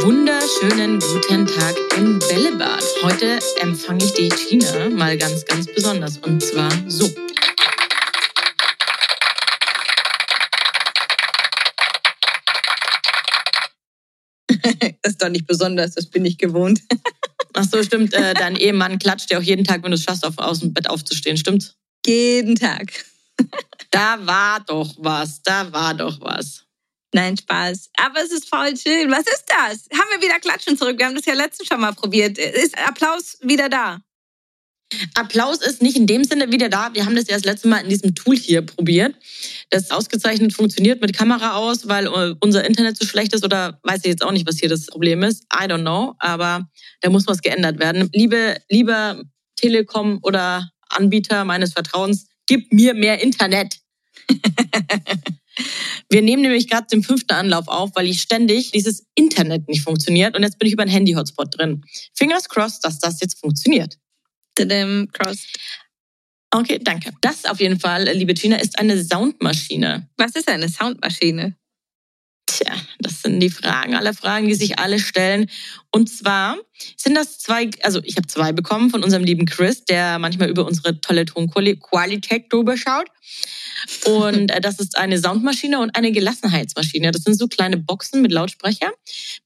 Wunderschönen guten Tag im Bällebad. Heute empfange ich die Tina mal ganz, ganz besonders. Und zwar so. Das ist doch nicht besonders, das bin ich gewohnt. Ach so, stimmt. Äh, dein Ehemann klatscht dir auch jeden Tag, wenn du es schaffst, auf, aus dem Bett aufzustehen, stimmt's? Jeden Tag. Da war doch was, da war doch was. Nein, Spaß. Aber es ist voll schön. Was ist das? Haben wir wieder Klatschen zurück? Wir haben das ja letztens schon mal probiert. Ist Applaus wieder da? Applaus ist nicht in dem Sinne wieder da. Wir haben das ja das letzte Mal in diesem Tool hier probiert, das ausgezeichnet funktioniert mit Kamera aus, weil äh, unser Internet so schlecht ist oder weiß ich jetzt auch nicht, was hier das Problem ist. I don't know, aber da muss was geändert werden. Liebe, lieber Telekom oder Anbieter meines Vertrauens, gib mir mehr Internet. Wir nehmen nämlich gerade den fünften Anlauf auf, weil ich ständig dieses Internet nicht funktioniert und jetzt bin ich über einen Handy-Hotspot drin. Fingers crossed, dass das jetzt funktioniert. Tadam, Cross. Okay, danke. Das auf jeden Fall, liebe Gina, ist eine Soundmaschine. Was ist eine Soundmaschine? Tja, das sind die Fragen, alle Fragen, die sich alle stellen. Und zwar sind das zwei, also ich habe zwei bekommen von unserem lieben Chris, der manchmal über unsere tolle Tonqualität drüber schaut. Und äh, das ist eine Soundmaschine und eine Gelassenheitsmaschine. Das sind so kleine Boxen mit Lautsprecher,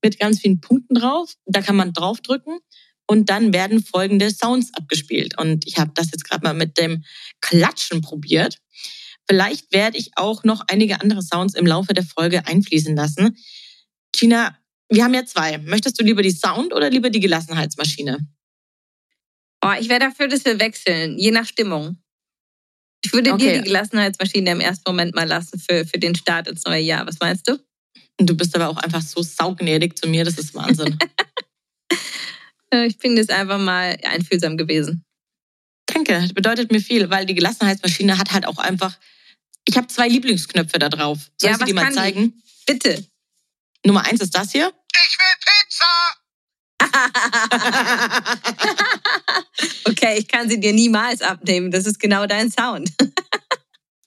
mit ganz vielen Punkten drauf. Da kann man draufdrücken und dann werden folgende Sounds abgespielt. Und ich habe das jetzt gerade mal mit dem Klatschen probiert. Vielleicht werde ich auch noch einige andere Sounds im Laufe der Folge einfließen lassen. Gina, wir haben ja zwei. Möchtest du lieber die Sound oder lieber die Gelassenheitsmaschine? Oh, ich wäre dafür, dass wir wechseln, je nach Stimmung. Ich würde Okay. dir die Gelassenheitsmaschine im ersten Moment mal lassen für, für den Start ins neue Jahr. Was meinst du? Und du bist aber auch einfach so saugnädig zu mir, das ist Wahnsinn. Ich bin jetzt einfach mal einfühlsam gewesen. Danke, das bedeutet mir viel, weil die Gelassenheitsmaschine hat halt auch einfach. Ich habe zwei Lieblingsknöpfe da drauf. Soll Ja, ich dir mal zeigen? Bitte. Nummer eins ist das hier. Ich will Pizza! okay, ich kann sie dir niemals abnehmen. Das ist genau dein Sound.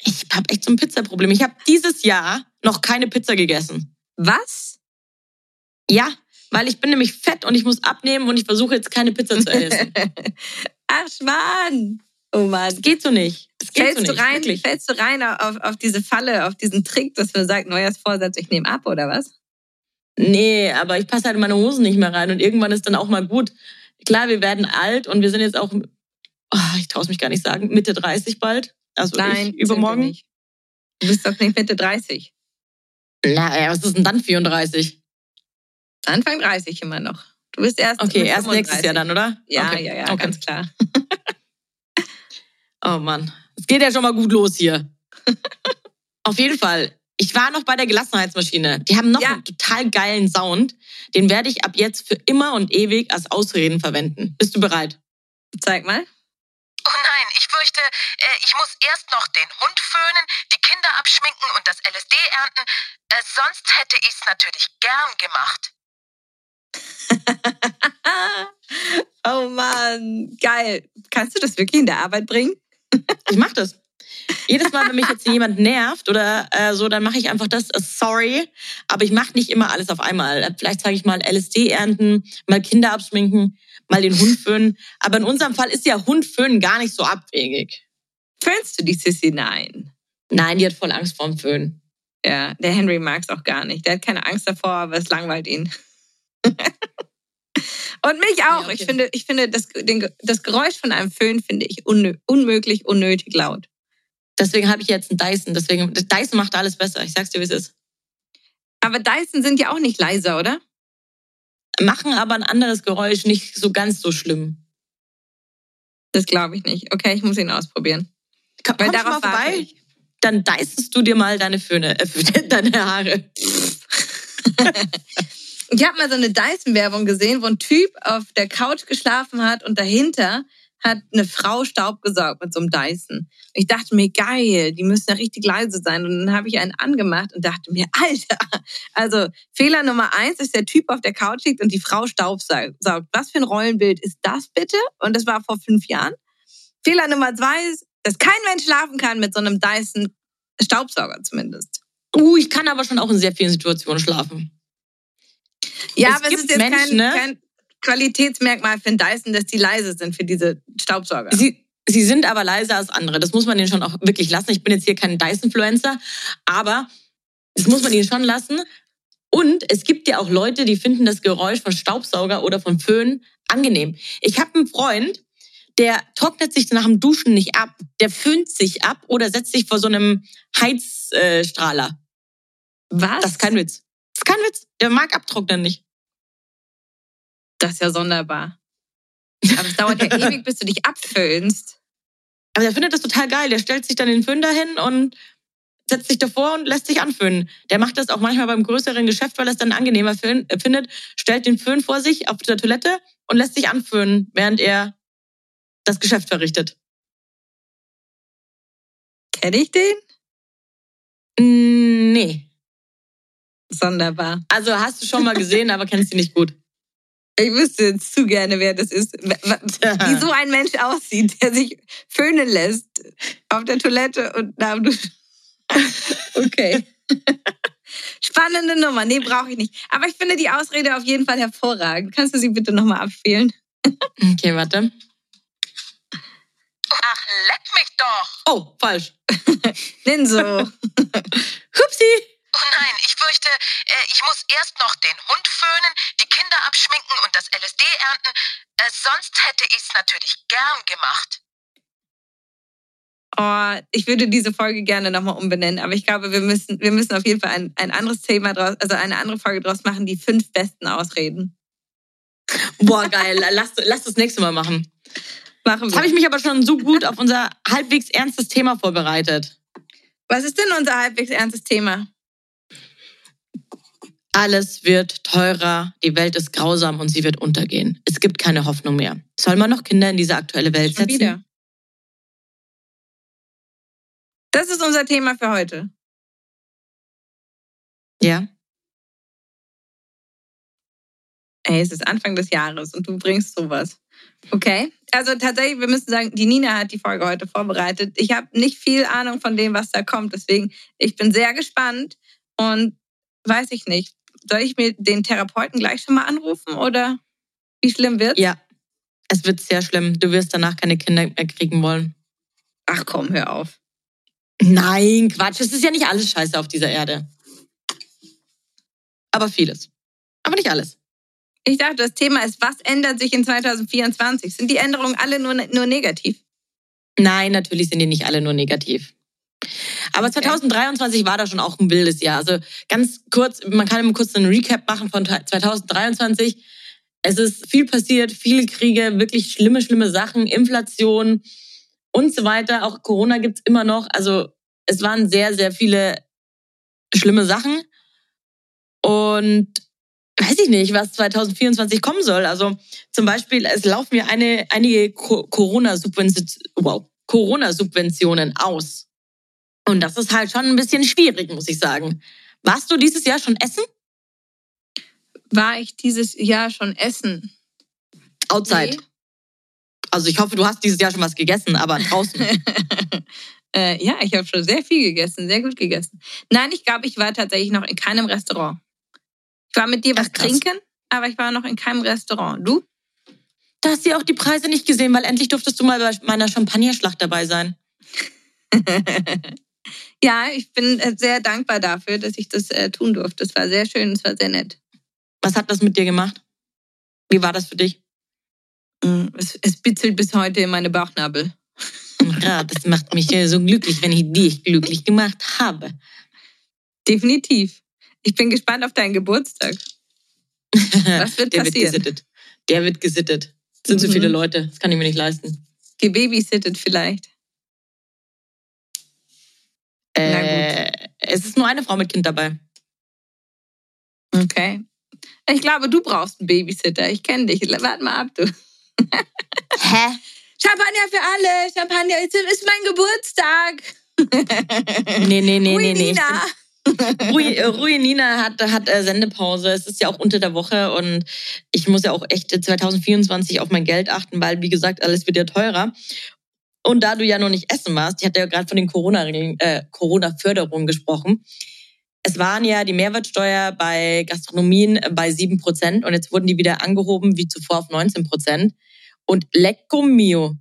Ich habe echt so ein Pizzaproblem. Ich habe dieses Jahr noch keine Pizza gegessen. Was? Ja, weil ich bin nämlich fett und ich muss abnehmen und ich versuche jetzt keine Pizza zu essen. Ach, Schwan. Oh Mann. Das geht so nicht. Das geht Fällst so du nicht. rein, Wirklich. fällst du rein auf, auf diese Falle, auf diesen Trick, dass man sagt, Neujahrsvorsatz, ich nehme ab oder was? Nee, aber ich passe halt in meine Hosen nicht mehr rein und irgendwann ist dann auch mal gut. Klar, wir werden alt und wir sind jetzt auch, oh, ich traue mich gar nicht sagen, Mitte 30 bald. Also Nein, ich, übermorgen. sind wir nicht. Du bist doch nicht Mitte 30. Na, was ist denn dann 34? Anfang 30 immer noch. Du bist erst Okay, erst nächstes 35. Jahr dann, oder? Ja, okay. ja, ja, okay. ganz klar. Oh Mann, es geht ja schon mal gut los hier. Auf jeden Fall. Ich war noch bei der Gelassenheitsmaschine. Die haben noch Ja. einen total geilen Sound. Den werde ich ab jetzt für immer und ewig als Ausreden verwenden. Bist du bereit? Zeig mal. Oh nein, ich fürchte, äh, ich muss erst noch den Hund föhnen, die Kinder abschminken und das LSD ernten. Äh, sonst hätte ich's natürlich gern gemacht. oh Mann, geil. Kannst du das wirklich in der Arbeit bringen? Ich mache das. Jedes Mal, wenn mich jetzt jemand nervt oder äh, so, dann mache ich einfach das. Äh, sorry, aber ich mache nicht immer alles auf einmal. Äh, Vielleicht sage ich mal LSD ernten, mal Kinder abschminken, mal den Hund föhnen. Aber in unserem Fall ist ja Hund föhnen gar nicht so abwegig. Fühlst du die Sissy? Nein. Nein, die hat voll Angst vorm Föhnen. Ja, der Henry mag es auch gar nicht. Der hat keine Angst davor, aber es langweilt ihn. Und mich auch. Ja, okay. Ich finde, ich finde das, den, das Geräusch von einem Föhn finde ich unnö unmöglich, unnötig laut. Deswegen habe ich jetzt einen Dyson. Deswegen, Dyson macht alles besser. Ich sag's dir, wie es ist. Aber Dyson sind ja auch nicht leiser, oder? Machen aber ein anderes Geräusch nicht so ganz so schlimm. Das glaube ich nicht. Okay, ich muss ihn ausprobieren. Komm, Weil komm schon mal darauf warte vorbei. dann deißest du dir mal deine Föhne, äh, deine Haare. ich habe mal so eine Dyson-Werbung gesehen, wo ein Typ auf der Couch geschlafen hat und dahinter hat eine Frau Staub gesaugt mit so einem Dyson. Ich dachte mir, geil, die müssen ja richtig leise sein. Und dann habe ich einen angemacht und dachte mir, Alter, also Fehler Nummer eins ist, der Typ auf der Couch liegt und die Frau Staub saugt. Was für ein Rollenbild ist das bitte? Und das war vor fünf Jahren. Fehler Nummer zwei ist, dass kein Mensch schlafen kann mit so einem Dyson Staubsauger zumindest. Uh, ich kann aber schon auch in sehr vielen Situationen schlafen. Ja, es aber es ist jetzt Menschen, kein, ne? kein Qualitätsmerkmal für Dyson, dass die leise sind für diese Staubsauger. Sie, sie sind aber leiser als andere. Das muss man ihnen schon auch wirklich lassen. Ich bin jetzt hier kein Dyson-Influencer, aber das muss man ihnen schon lassen. Und es gibt ja auch Leute, die finden das Geräusch von Staubsauger oder von Föhn angenehm. Ich habe einen Freund, der trocknet sich nach dem Duschen nicht ab, der föhnt sich ab oder setzt sich vor so einem Heizstrahler. Was? Das ist kein Witz. Das ist kein Witz. Der mag abtrocknen nicht. Das ist ja sonderbar. Aber es dauert ja ewig, bis du dich abföhnst. Aber der findet das total geil. Der stellt sich dann den Föhn dahin und setzt sich davor und lässt sich anföhnen. Der macht das auch manchmal beim größeren Geschäft, weil er es dann angenehmer äh, findet, stellt den Föhn vor sich auf der Toilette und lässt sich anföhnen, während er das Geschäft verrichtet. Kenn ich den? Nee. Sonderbar. Also hast du schon mal gesehen, aber kennst ihn nicht gut. Ich wüsste jetzt zu gerne, wer das ist. Wie so ein Mensch aussieht, der sich föhnen lässt auf der Toilette und na, du. Okay. Spannende Nummer. Nee, brauche ich nicht. Aber ich finde die Ausrede auf jeden Fall hervorragend. Kannst du sie bitte nochmal abspielen? Okay, warte. Ach, leck mich doch. Oh, falsch. Nimm so. Hupsi. Oh nein, ich fürchte, äh, ich muss erst noch den Hund föhnen, die Kinder abschminken und das LSD ernten. Äh, sonst hätte ich es natürlich gern gemacht. Oh, ich würde diese Folge gerne nochmal umbenennen, aber ich glaube, wir müssen, wir müssen auf jeden Fall ein, ein anderes Thema draus, also eine andere Folge draus machen, die fünf besten Ausreden. Boah, geil. Lass, lass das nächste Mal machen. Machen wir. Jetzt habe ich mich aber schon so gut auf unser halbwegs ernstes Thema vorbereitet. Was ist denn unser halbwegs ernstes Thema? Alles wird teurer, die Welt ist grausam und sie wird untergehen. Es gibt keine Hoffnung mehr. Soll man noch Kinder in diese aktuelle Welt setzen? Schon wieder. Das ist unser Thema für heute. Ja. Ey, es ist Anfang des Jahres und du bringst sowas. Okay. Also tatsächlich, wir müssen sagen, die Nina hat die Folge heute vorbereitet. Ich habe nicht viel Ahnung von dem, was da kommt. Deswegen, ich bin sehr gespannt und weiß ich nicht. Soll ich mir den Therapeuten gleich schon mal anrufen oder wie schlimm wird's? Ja, es wird sehr schlimm. Du wirst danach keine Kinder mehr kriegen wollen. Ach komm, hör auf. Nein, Quatsch. Es ist ja nicht alles scheiße auf dieser Erde. Aber vieles. Aber nicht alles. Ich dachte, das Thema ist, was ändert sich in 2024? Sind die Änderungen alle nur, nur negativ? Nein, natürlich sind die nicht alle nur negativ. Aber 2023 war da schon auch ein wildes Jahr. Also ganz kurz, man kann immer kurz einen Recap machen von 2023. Es ist viel passiert, viele Kriege, wirklich schlimme, schlimme Sachen, Inflation und so weiter. Auch Corona gibt's immer noch. Also es waren sehr, sehr viele schlimme Sachen. Und weiß ich nicht, was 2024 kommen soll. Also zum Beispiel, es laufen mir eine, einige Corona-Subventionen wow, Corona aus. Und das ist halt schon ein bisschen schwierig, muss ich sagen. Warst du dieses Jahr schon essen? War ich dieses Jahr schon essen? Outside. Nee. Also ich hoffe, du hast dieses Jahr schon was gegessen, aber draußen. äh, ja, ich habe schon sehr viel gegessen, sehr gut gegessen. Nein, ich glaube, ich war tatsächlich noch in keinem Restaurant. Ich war mit dir was Ach, trinken, aber ich war noch in keinem Restaurant. Du? Da hast du ja auch die Preise nicht gesehen, weil endlich durftest du mal bei meiner Champagnerschlacht dabei sein. ja, ich bin äh, sehr dankbar dafür, dass ich das äh, tun durfte. Es war sehr schön, es war sehr nett. Was hat das mit dir gemacht? Wie war das für dich? Mm, es, es bitzelt bis heute in meine Bauchnabel. Ja, das macht mich so glücklich, wenn ich dich glücklich gemacht habe. Definitiv. Ich bin gespannt auf deinen Geburtstag. Was wird Der passieren? wird gesittet. Der wird gesittet. Es sind mhm. so viele Leute, das kann ich mir nicht leisten. Gebabysittet vielleicht. Äh, es ist nur eine Frau mit Kind dabei. Okay. Ich glaube, du brauchst einen Babysitter. Ich kenne dich. Warte mal ab, du. Hä? Champagner für alle. Champagner ist, ist mein Geburtstag. Nee, nee, nee, nee, nee. Nina. Rui, äh, Rui Nina hat, hat äh, Sendepause. Es ist ja auch unter der Woche und ich muss ja auch echt 2024 auf mein Geld achten, weil, wie gesagt, alles wird ja teurer. Und da du ja noch nicht essen warst, ich hatte ja gerade von den äh, Corona-Förderungen gesprochen. Es waren ja die Mehrwertsteuer bei Gastronomien bei 7% und jetzt wurden die wieder angehoben wie zuvor auf 19%. Und lecco mio,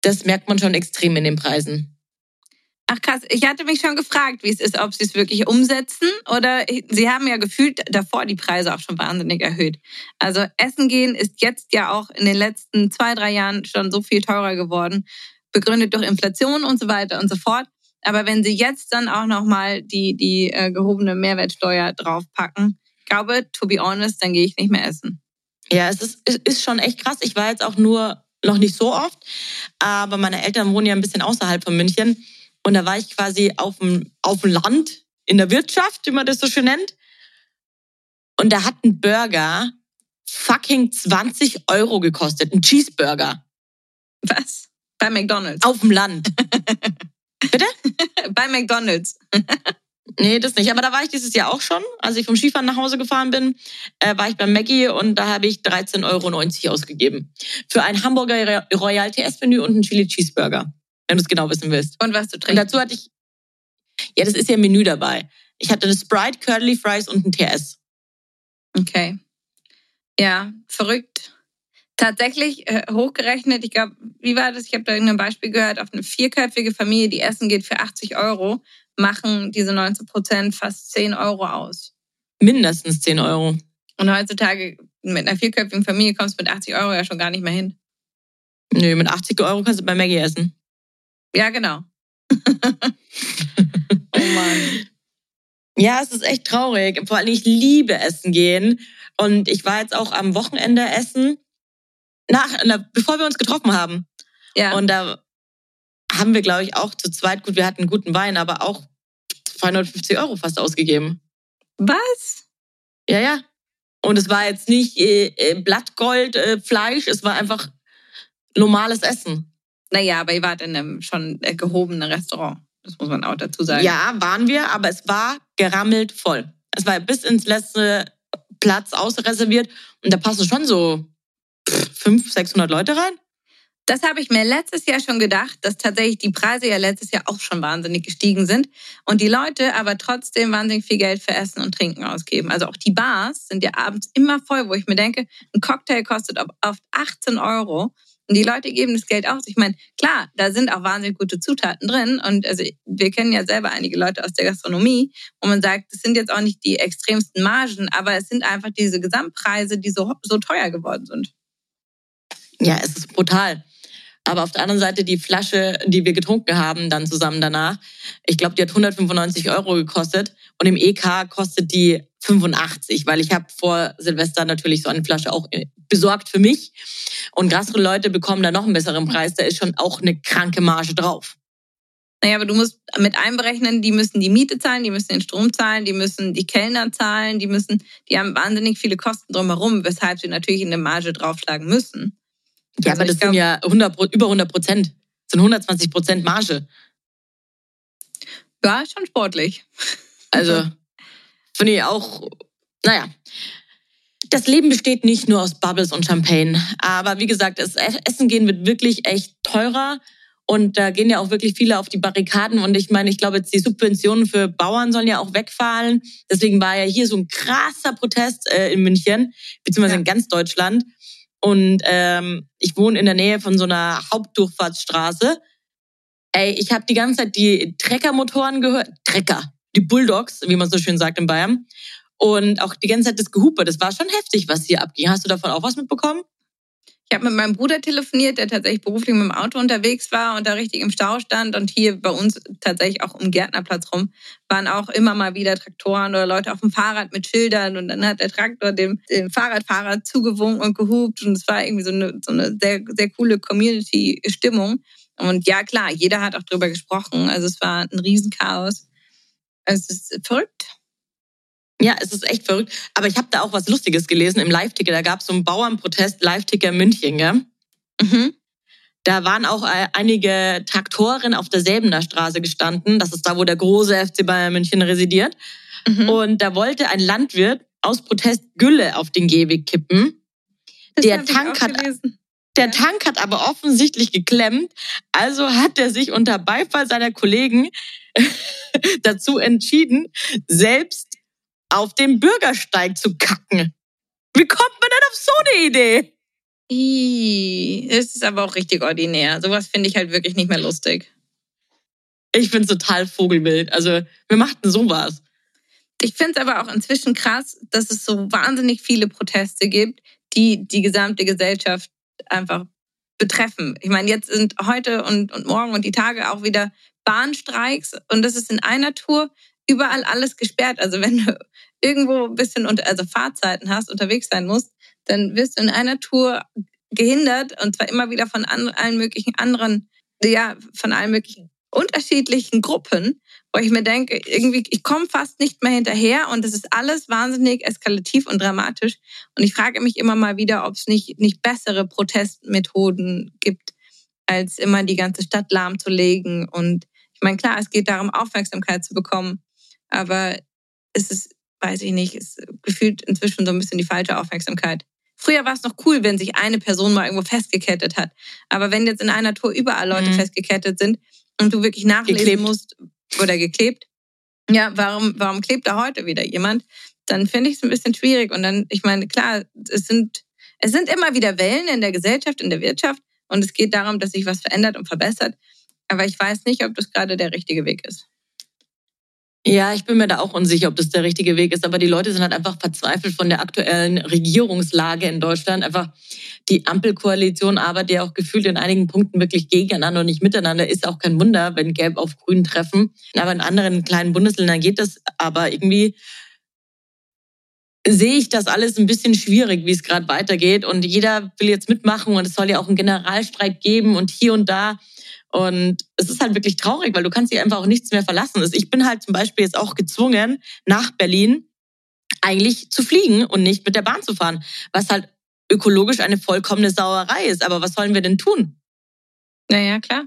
das merkt man schon extrem in den Preisen. Ach krass, ich hatte mich schon gefragt, wie es ist, ob sie es wirklich umsetzen oder sie haben ja gefühlt davor die Preise auch schon wahnsinnig erhöht. Also Essen gehen ist jetzt ja auch in den letzten zwei, drei Jahren schon so viel teurer geworden, begründet durch Inflation und so weiter und so fort. Aber wenn sie jetzt dann auch nochmal die, die äh, gehobene Mehrwertsteuer draufpacken, glaube, to be honest, dann gehe ich nicht mehr essen. Ja, es ist, es ist schon echt krass. Ich war jetzt auch nur noch nicht so oft, aber meine Eltern wohnen ja ein bisschen außerhalb von München. Und da war ich quasi auf dem, auf dem Land, in der Wirtschaft, wie man das so schön nennt. Und da hat ein Burger fucking 20 Euro gekostet. Ein Cheeseburger. Was? Bei McDonalds. Auf dem Land. Bitte? Bei McDonalds. Nee, das nicht. Aber da war ich dieses Jahr auch schon. Als ich vom Skifahren nach Hause gefahren bin, äh, war ich beim Maggie und da habe ich 13,90 Euro ausgegeben. Für ein Hamburger Royal TS-Menü und einen Chili Cheeseburger. Wenn du es genau wissen willst. Und was du Und trinkst. dazu hatte ich, ja, das ist ja im Menü dabei. Ich hatte eine Sprite, Curly Fries und ein TS. Okay. Ja, verrückt. Tatsächlich äh, hochgerechnet, ich glaube, wie war das? Ich habe da irgendein Beispiel gehört, auf eine vierköpfige Familie, die essen geht für 80 Euro, machen diese 19 Prozent fast 10 Euro aus. Mindestens 10 Euro. Und heutzutage mit einer vierköpfigen Familie kommst du mit 80 Euro ja schon gar nicht mehr hin. Nö, mit 80 Euro kannst du bei Maggie essen. Ja, genau. oh Mann. Ja, es ist echt traurig. Vor allem, ich liebe Essen gehen. Und ich war jetzt auch am Wochenende essen, nach, na, bevor wir uns getroffen haben. Ja. Und da haben wir, glaube ich, auch zu zweit, gut, wir hatten guten Wein, aber auch 250 Euro fast ausgegeben. Was? Ja, ja. Und es war jetzt nicht äh, äh, Blattgold, äh, Fleisch, es war einfach normales Essen. Naja, aber ihr wart in einem schon äh, gehobenen Restaurant. Das muss man auch dazu sagen. Ja, waren wir, aber es war gerammelt voll. Es war bis ins letzte Platz ausreserviert und da passen schon so 500, 600 Leute rein. Das habe ich mir letztes Jahr schon gedacht, dass tatsächlich die Preise ja letztes Jahr auch schon wahnsinnig gestiegen sind und die Leute aber trotzdem wahnsinnig viel Geld für Essen und Trinken ausgeben. Also auch die Bars sind ja abends immer voll, wo ich mir denke, ein Cocktail kostet oft 18 Euro und die Leute geben das Geld aus. Ich meine, klar, da sind auch wahnsinnig gute Zutaten drin und also wir kennen ja selber einige Leute aus der Gastronomie, wo man sagt, das sind jetzt auch nicht die extremsten Margen, aber es sind einfach diese Gesamtpreise, die so, so teuer geworden sind. Ja, es ist brutal. Aber auf der anderen Seite die Flasche, die wir getrunken haben, dann zusammen danach, ich glaube, die hat 195 Euro gekostet und im EK kostet die 85, weil ich habe vor Silvester natürlich so eine Flasche auch äh, besorgt für mich. Und Gastro-Leute bekommen da noch einen besseren Preis, da ist schon auch eine kranke Marge drauf. Naja, aber du musst mit einberechnen, die müssen die Miete zahlen, die müssen den Strom zahlen, die müssen die Kellner zahlen, die müssen, die haben wahnsinnig viele Kosten drumherum, weshalb sie natürlich eine Marge draufschlagen müssen. Ja, Also aber das sind glaub- ja 100, Pro- über 100 Prozent. Das sind 120 Prozent Marge. Ja, schon sportlich. Also finde ich auch, naja. Das Leben besteht nicht nur aus Bubbles und Champagne. Aber wie gesagt, das Essen gehen wird wirklich echt teurer. Und da gehen ja auch wirklich viele auf die Barrikaden. Und ich meine, ich glaube, jetzt die Subventionen für Bauern sollen ja auch wegfallen. Deswegen war ja hier so ein krasser Protest äh, in München, beziehungsweise Ja. in ganz Deutschland. Und ähm, ich wohne in der Nähe von so einer Hauptdurchfahrtsstraße. Ey, ich habe die ganze Zeit die Treckermotoren gehört. Trecker, die Bulldogs, wie man so schön sagt in Bayern. Und auch die ganze Zeit das Gehupe. Das war schon heftig, was hier abging. Hast du davon auch was mitbekommen? Ich habe mit meinem Bruder telefoniert, der tatsächlich beruflich mit dem Auto unterwegs war und da richtig im Stau stand. Und hier bei uns tatsächlich auch um Gärtnerplatz rum waren auch immer mal wieder Traktoren oder Leute auf dem Fahrrad mit Schildern. Und dann hat der Traktor dem, dem Fahrradfahrer zugewunken und gehupt. Und es war irgendwie so eine, so eine sehr, sehr coole Community-Stimmung. Und ja, klar, jeder hat auch drüber gesprochen. Also es war ein Riesenchaos. Es ist verrückt. Ja, es ist echt verrückt. Aber ich habe da auch was Lustiges gelesen im Live-Ticker. Da gab es so einen Bauernprotest Live-Ticker München. Gell? Mhm. Da waren auch äh, einige Traktoren auf der Säbener Straße gestanden. Das ist da, wo der große FC Bayern München residiert. Mhm. Und da wollte ein Landwirt aus Protest Gülle auf den Gehweg kippen. Das der Tank hat- gelesen. Der Tank hat aber offensichtlich geklemmt. Also hat er sich unter Beifall seiner Kollegen dazu entschieden, selbst auf den Bürgersteig zu kacken. Wie kommt man denn auf so eine Idee? Ih, Es ist aber auch richtig ordinär. Sowas finde ich halt wirklich nicht mehr lustig. Ich find's total vogelwild. Also, wer macht denn sowas? Ich finde es aber auch inzwischen krass, dass es so wahnsinnig viele Proteste gibt, die die gesamte Gesellschaft einfach betreffen. Ich meine, jetzt sind heute und, und morgen und die Tage auch wieder Bahnstreiks und das ist in einer Tour überall alles gesperrt. Also wenn du irgendwo ein bisschen unter, also Fahrzeiten hast, unterwegs sein musst, dann wirst du in einer Tour gehindert und zwar immer wieder von an, allen möglichen anderen, ja, von allen möglichen unterschiedlichen Gruppen, wo ich mir denke, irgendwie, ich komme fast nicht mehr hinterher und es ist alles wahnsinnig eskalativ und dramatisch. Und ich frage mich immer mal wieder, ob es nicht, nicht bessere Protestmethoden gibt, als immer die ganze Stadt lahmzulegen. Und ich meine, klar, es geht darum, Aufmerksamkeit zu bekommen, aber es ist, weiß ich nicht, es gefühlt inzwischen so ein bisschen die falsche Aufmerksamkeit. Früher war es noch cool, wenn sich eine Person mal irgendwo festgekettet hat. Aber wenn jetzt in einer Tour überall Leute Mhm. festgekettet sind und du wirklich nachlesen Geklebt. musst oder geklebt, ja, warum, warum klebt da heute wieder jemand? Dann finde ich es ein bisschen schwierig. Und dann, ich meine, klar, es sind, es sind immer wieder Wellen in der Gesellschaft, in der Wirtschaft. Und es geht darum, dass sich was verändert und verbessert. Aber ich weiß nicht, ob das gerade der richtige Weg ist. Ja, ich bin mir da auch unsicher, ob das der richtige Weg ist. Aber die Leute sind halt einfach verzweifelt von der aktuellen Regierungslage in Deutschland. Einfach die Ampelkoalition arbeitet ja auch gefühlt in einigen Punkten wirklich gegeneinander und nicht miteinander. Ist auch kein Wunder, wenn Gelb auf Grün treffen. Aber in anderen kleinen Bundesländern geht das. Aber irgendwie sehe ich das alles ein bisschen schwierig, wie es gerade weitergeht. Und jeder will jetzt mitmachen und es soll ja auch einen Generalstreik geben und hier und da. Und es ist halt wirklich traurig, weil du kannst dich einfach auch nichts mehr verlassen. Also Ich bin halt zum Beispiel jetzt auch gezwungen, nach Berlin eigentlich zu fliegen und nicht mit der Bahn zu fahren, was halt ökologisch eine vollkommene Sauerei ist. Aber was sollen wir denn tun? Naja, klar.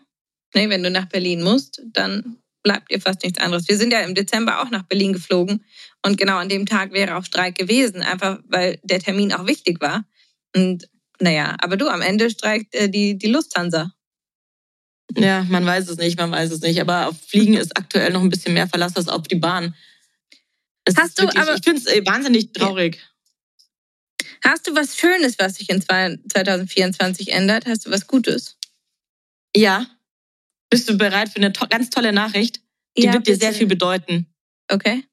Nee, wenn du nach Berlin musst, dann bleibt dir fast nichts anderes. Wir sind ja im Dezember auch nach Berlin geflogen und genau an dem Tag wäre auch Streik gewesen, einfach weil der Termin auch wichtig war. Und naja, aber du, am Ende streikt äh, die, die Lufthansa. Ja, man weiß es nicht, man weiß es nicht. Aber auf Fliegen ist aktuell noch ein bisschen mehr Verlass als auf die Bahn. Es Hast du wirklich, aber- ich finde es wahnsinnig traurig. Hast du was Schönes, was sich in zwei- 2024 ändert? Hast du was Gutes? Ja. Bist du bereit für eine to ganz tolle Nachricht? Die Ja, wird dir sehr viel bedeuten. Okay.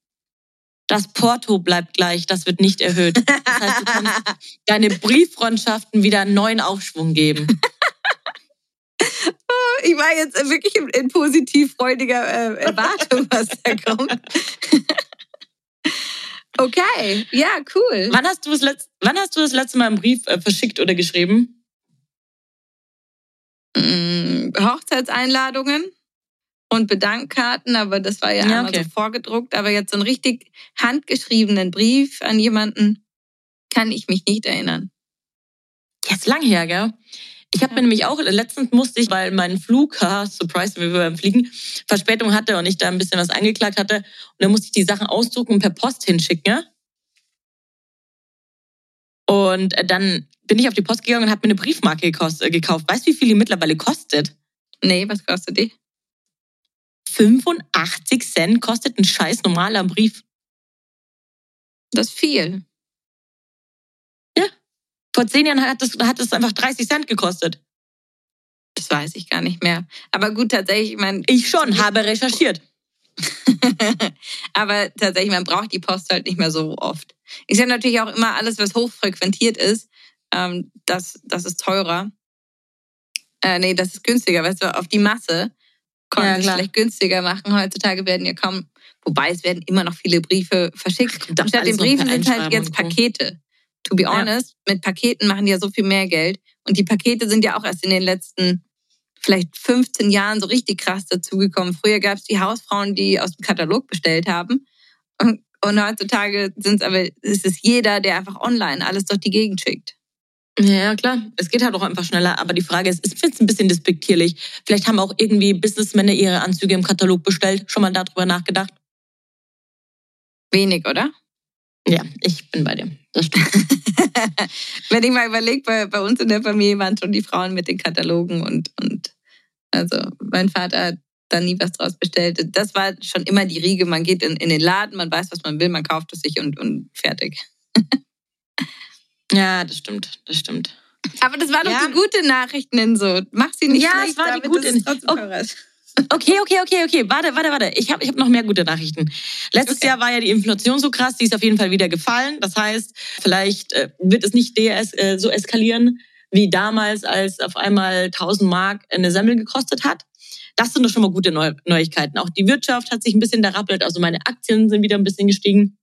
Das Porto bleibt gleich, das wird nicht erhöht. Das heißt, du kannst deine Brieffreundschaften wieder einen neuen Aufschwung geben. Ich war jetzt wirklich in, in positiv freudiger äh, Erwartung, was da kommt. okay, ja, cool. Wann hast du das, letz wann hast du das letzte Mal einen Brief äh, verschickt oder geschrieben? Mm, Hochzeitseinladungen und Bedankkarten, aber das war ja, Ja, einmal okay. so vorgedruckt. Aber jetzt so einen richtig handgeschriebenen Brief an jemanden kann ich mich nicht erinnern. Jetzt lang her, gell? Ich habe mir nämlich auch, letztens musste ich, weil mein Flug, haha, surprise, wie wir beim Fliegen, Verspätung hatte und ich da ein bisschen was angeklagt hatte. Und dann musste ich die Sachen ausdrucken und per Post hinschicken. ja? Und äh, dann bin ich auf die Post gegangen und habe mir eine Briefmarke äh, gekauft. Weißt du, wie viel die mittlerweile kostet? Nee, was kostet die? 85 Cent kostet ein scheiß normaler Brief. Das ist viel. Vor zehn Jahren hat es hat es einfach 30 Cent gekostet. Das weiß ich gar nicht mehr. Aber gut, tatsächlich, ich meine, Ich schon, habe recherchiert. aber tatsächlich, man braucht die Post halt nicht mehr so oft. Ich sage natürlich auch immer, alles, was hochfrequentiert ist, ähm, das, das ist teurer. Äh, nee, das ist günstiger, weißt du, auf die Masse konnte Ja, es klar. vielleicht günstiger machen. Heutzutage werden ja kaum, wobei es werden immer noch viele Briefe verschickt. Und statt den Briefen sind halt jetzt. Pakete. To be Ja. honest, mit Paketen machen die ja so viel mehr Geld. Und die Pakete sind ja auch erst in den letzten vielleicht 15 Jahren so richtig krass dazugekommen. Früher gab es die Hausfrauen, die aus dem Katalog bestellt haben. Und, und heutzutage sind es aber, ist es jeder, der einfach online alles durch die Gegend schickt. Ja, klar. Es geht halt auch einfach schneller. Aber die Frage ist, ich finde es ein bisschen despektierlich. Vielleicht haben auch irgendwie Businessmänner ihre Anzüge im Katalog bestellt. Schon mal darüber nachgedacht? Wenig, oder? Ja, ich bin bei dir. Das stimmt. Wenn ich mal überlege, bei, bei uns in der Familie waren schon die Frauen mit den Katalogen und, und also mein Vater hat da nie was draus bestellt. Das war schon immer die Riege. Man geht in, in den Laden, man weiß, was man will, man kauft es sich und, und fertig. ja, das stimmt, das stimmt. Aber das war doch ja. die gute Nachrichten in so. Mach sie nicht ja, schlecht, es war die gute. Okay. Okay, okay, okay, okay. Warte, warte, warte. Ich habe ich hab noch mehr gute Nachrichten. Letztes okay. Jahr war ja die Inflation so krass, die ist auf jeden Fall wieder gefallen. Das heißt, vielleicht äh, wird es nicht DS, äh, so eskalieren wie damals, als auf einmal 1000 Mark eine Semmel gekostet hat. Das sind doch schon mal gute Neu Neuigkeiten. Auch die Wirtschaft hat sich ein bisschen derappelt. Also meine Aktien sind wieder ein bisschen gestiegen.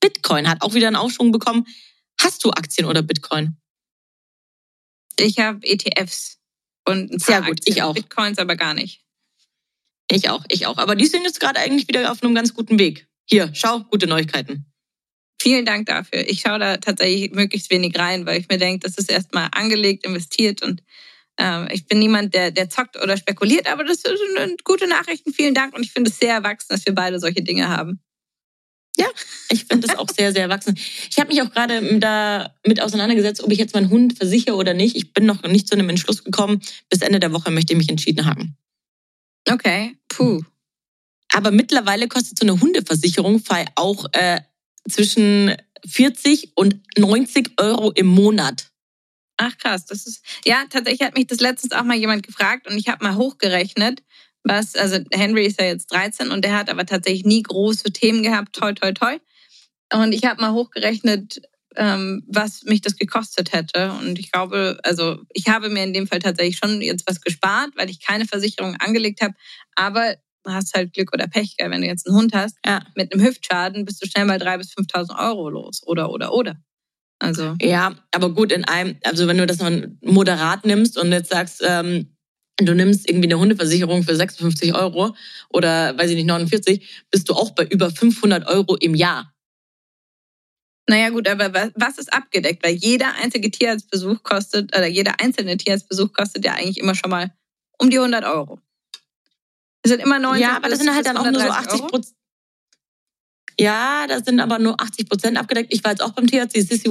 Bitcoin hat auch wieder einen Aufschwung bekommen. Hast du Aktien oder Bitcoin? Ich habe ETFs und ein paar Sehr gut, Aktien. ich auch. Bitcoins aber gar nicht. Ich auch, ich auch. Aber die sind jetzt gerade eigentlich wieder auf einem ganz guten Weg. Hier, schau, gute Neuigkeiten. Vielen Dank dafür. Ich schaue da tatsächlich möglichst wenig rein, weil ich mir denke, das ist erstmal angelegt, investiert und äh, ich bin niemand, der, der zockt oder spekuliert, aber das sind gute Nachrichten. Vielen Dank und ich finde es sehr erwachsen, dass wir beide solche Dinge haben. Ja, ich finde es auch sehr, sehr erwachsen. Ich habe mich auch gerade damit auseinandergesetzt, ob ich jetzt meinen Hund versichere oder nicht. Ich bin noch nicht zu einem Entschluss gekommen. Bis Ende der Woche möchte ich mich entschieden haben. Okay, puh. Aber mittlerweile kostet so eine Hundeversicherung auch äh, zwischen 40 und 90 Euro im Monat. Ach krass, das ist ja tatsächlich hat mich das letztens auch mal jemand gefragt und ich habe mal hochgerechnet, was also Henry ist ja jetzt 13 und der hat aber tatsächlich nie große Themen gehabt, toi toi toi. Und ich habe mal hochgerechnet, ähm, was mich das gekostet hätte. Und ich glaube, also ich habe mir in dem Fall tatsächlich schon jetzt was gespart, weil ich keine Versicherung angelegt habe. Aber du hast halt Glück oder Pech, wenn du jetzt einen Hund hast. Ja. Mit einem Hüftschaden bist du schnell mal 3.000 bis 5.000 Euro los. Oder, oder, oder. Also. Ja, aber gut, in einem, also wenn du das mal moderat nimmst und jetzt sagst, ähm, du nimmst irgendwie eine Hundeversicherung für 56 Euro oder weiß ich nicht, 49, bist du auch bei über 500 Euro im Jahr. Naja gut, aber was ist abgedeckt? Weil jeder einzige Tierarztbesuch kostet, oder jeder einzelne Tierarztbesuch kostet ja eigentlich immer schon mal um die 100 Euro. Es sind immer 90 Ja, aber das sind halt dann auch nur so 80 Prozent. Ja, das sind aber nur 80 Prozent abgedeckt. Ich war jetzt auch beim Tierarzt, die Sissy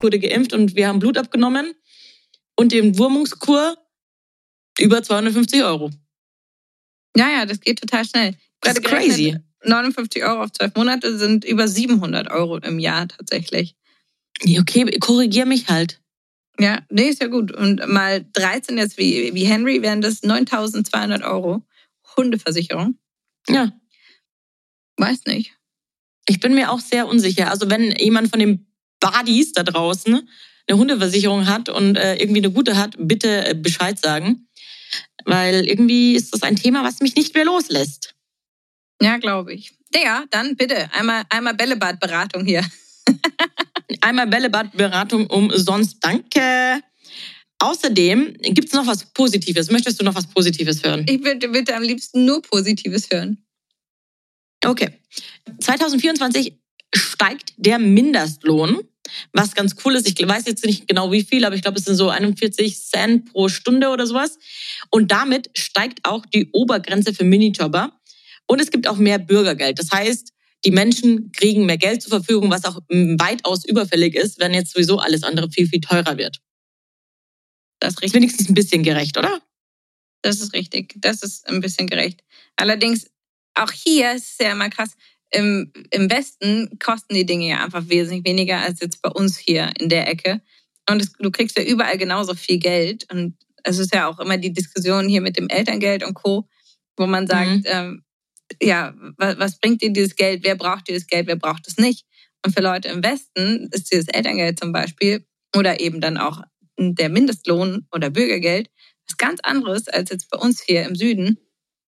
Wurde geimpft und wir haben Blut abgenommen und den Wurmungskur über 250 Euro. Ja, ja, das geht total schnell. Das ist crazy. 59 Euro auf zwölf Monate sind über 700 Euro im Jahr tatsächlich. Okay, korrigier mich halt. Ja, nee, ist ja gut. Und mal 13 jetzt wie, wie Henry wären das 9200 Euro Hundeversicherung. Ja. Weiß nicht. Ich bin mir auch sehr unsicher. Also wenn jemand von den Buddies da draußen eine Hundeversicherung hat und äh, irgendwie eine gute hat, bitte äh, Bescheid sagen. Weil irgendwie ist das ein Thema, was mich nicht mehr loslässt. Ja, glaube ich. Ja, dann bitte einmal, einmal Bällebad-Beratung hier. einmal Bällebad-Beratung umsonst. Danke. Außerdem gibt es noch was Positives. Möchtest du noch was Positives hören? Ich würde, würde am liebsten nur Positives hören. Okay. 2024 steigt der Mindestlohn, was ganz cool ist. Ich weiß jetzt nicht genau wie viel, aber ich glaube, es sind so 41 Cent pro Stunde oder sowas. Und damit steigt auch die Obergrenze für Minijobber. Und es gibt auch mehr Bürgergeld. Das heißt, die Menschen kriegen mehr Geld zur Verfügung, was auch weitaus überfällig ist, wenn jetzt sowieso alles andere viel, viel teurer wird. Das ist wenigstens ein bisschen gerecht, oder? Das ist richtig. Das ist ein bisschen gerecht. Allerdings, auch hier ist es ja immer krass, im, im Westen kosten die Dinge ja einfach wesentlich weniger als jetzt bei uns hier in der Ecke. Und es, du kriegst ja überall genauso viel Geld. Und es ist ja auch immer die Diskussion hier mit dem Elterngeld und Co., wo man sagt, Mhm. ähm, ja, was, was bringt dir dieses Geld? Wer braucht dieses Geld? Wer braucht es nicht? Und für Leute im Westen ist dieses Elterngeld zum Beispiel oder eben dann auch der Mindestlohn oder Bürgergeld was ganz anderes als jetzt bei uns hier im Süden,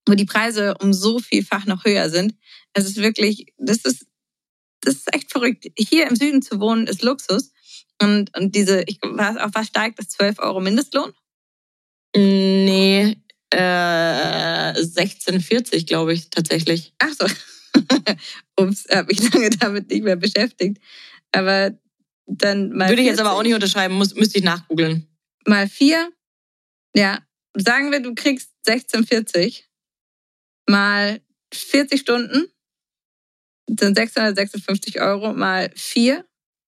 wo die Preise um so vielfach noch höher sind. Es ist wirklich, das ist, das ist echt verrückt. Hier im Süden zu wohnen ist Luxus. Und, und diese, ich, was, auf was steigt das 12 Euro Mindestlohn? Nee, äh, 1640, glaube ich, tatsächlich. Ach so. Ups, habe ich lange damit nicht mehr beschäftigt. Aber dann mal. Würde ich jetzt aber 40. auch nicht unterschreiben, muss, müsste ich nachgoogeln. mal vier. Ja, sagen wir, du kriegst 1640 mal 40 Stunden sind 656 Euro mal vier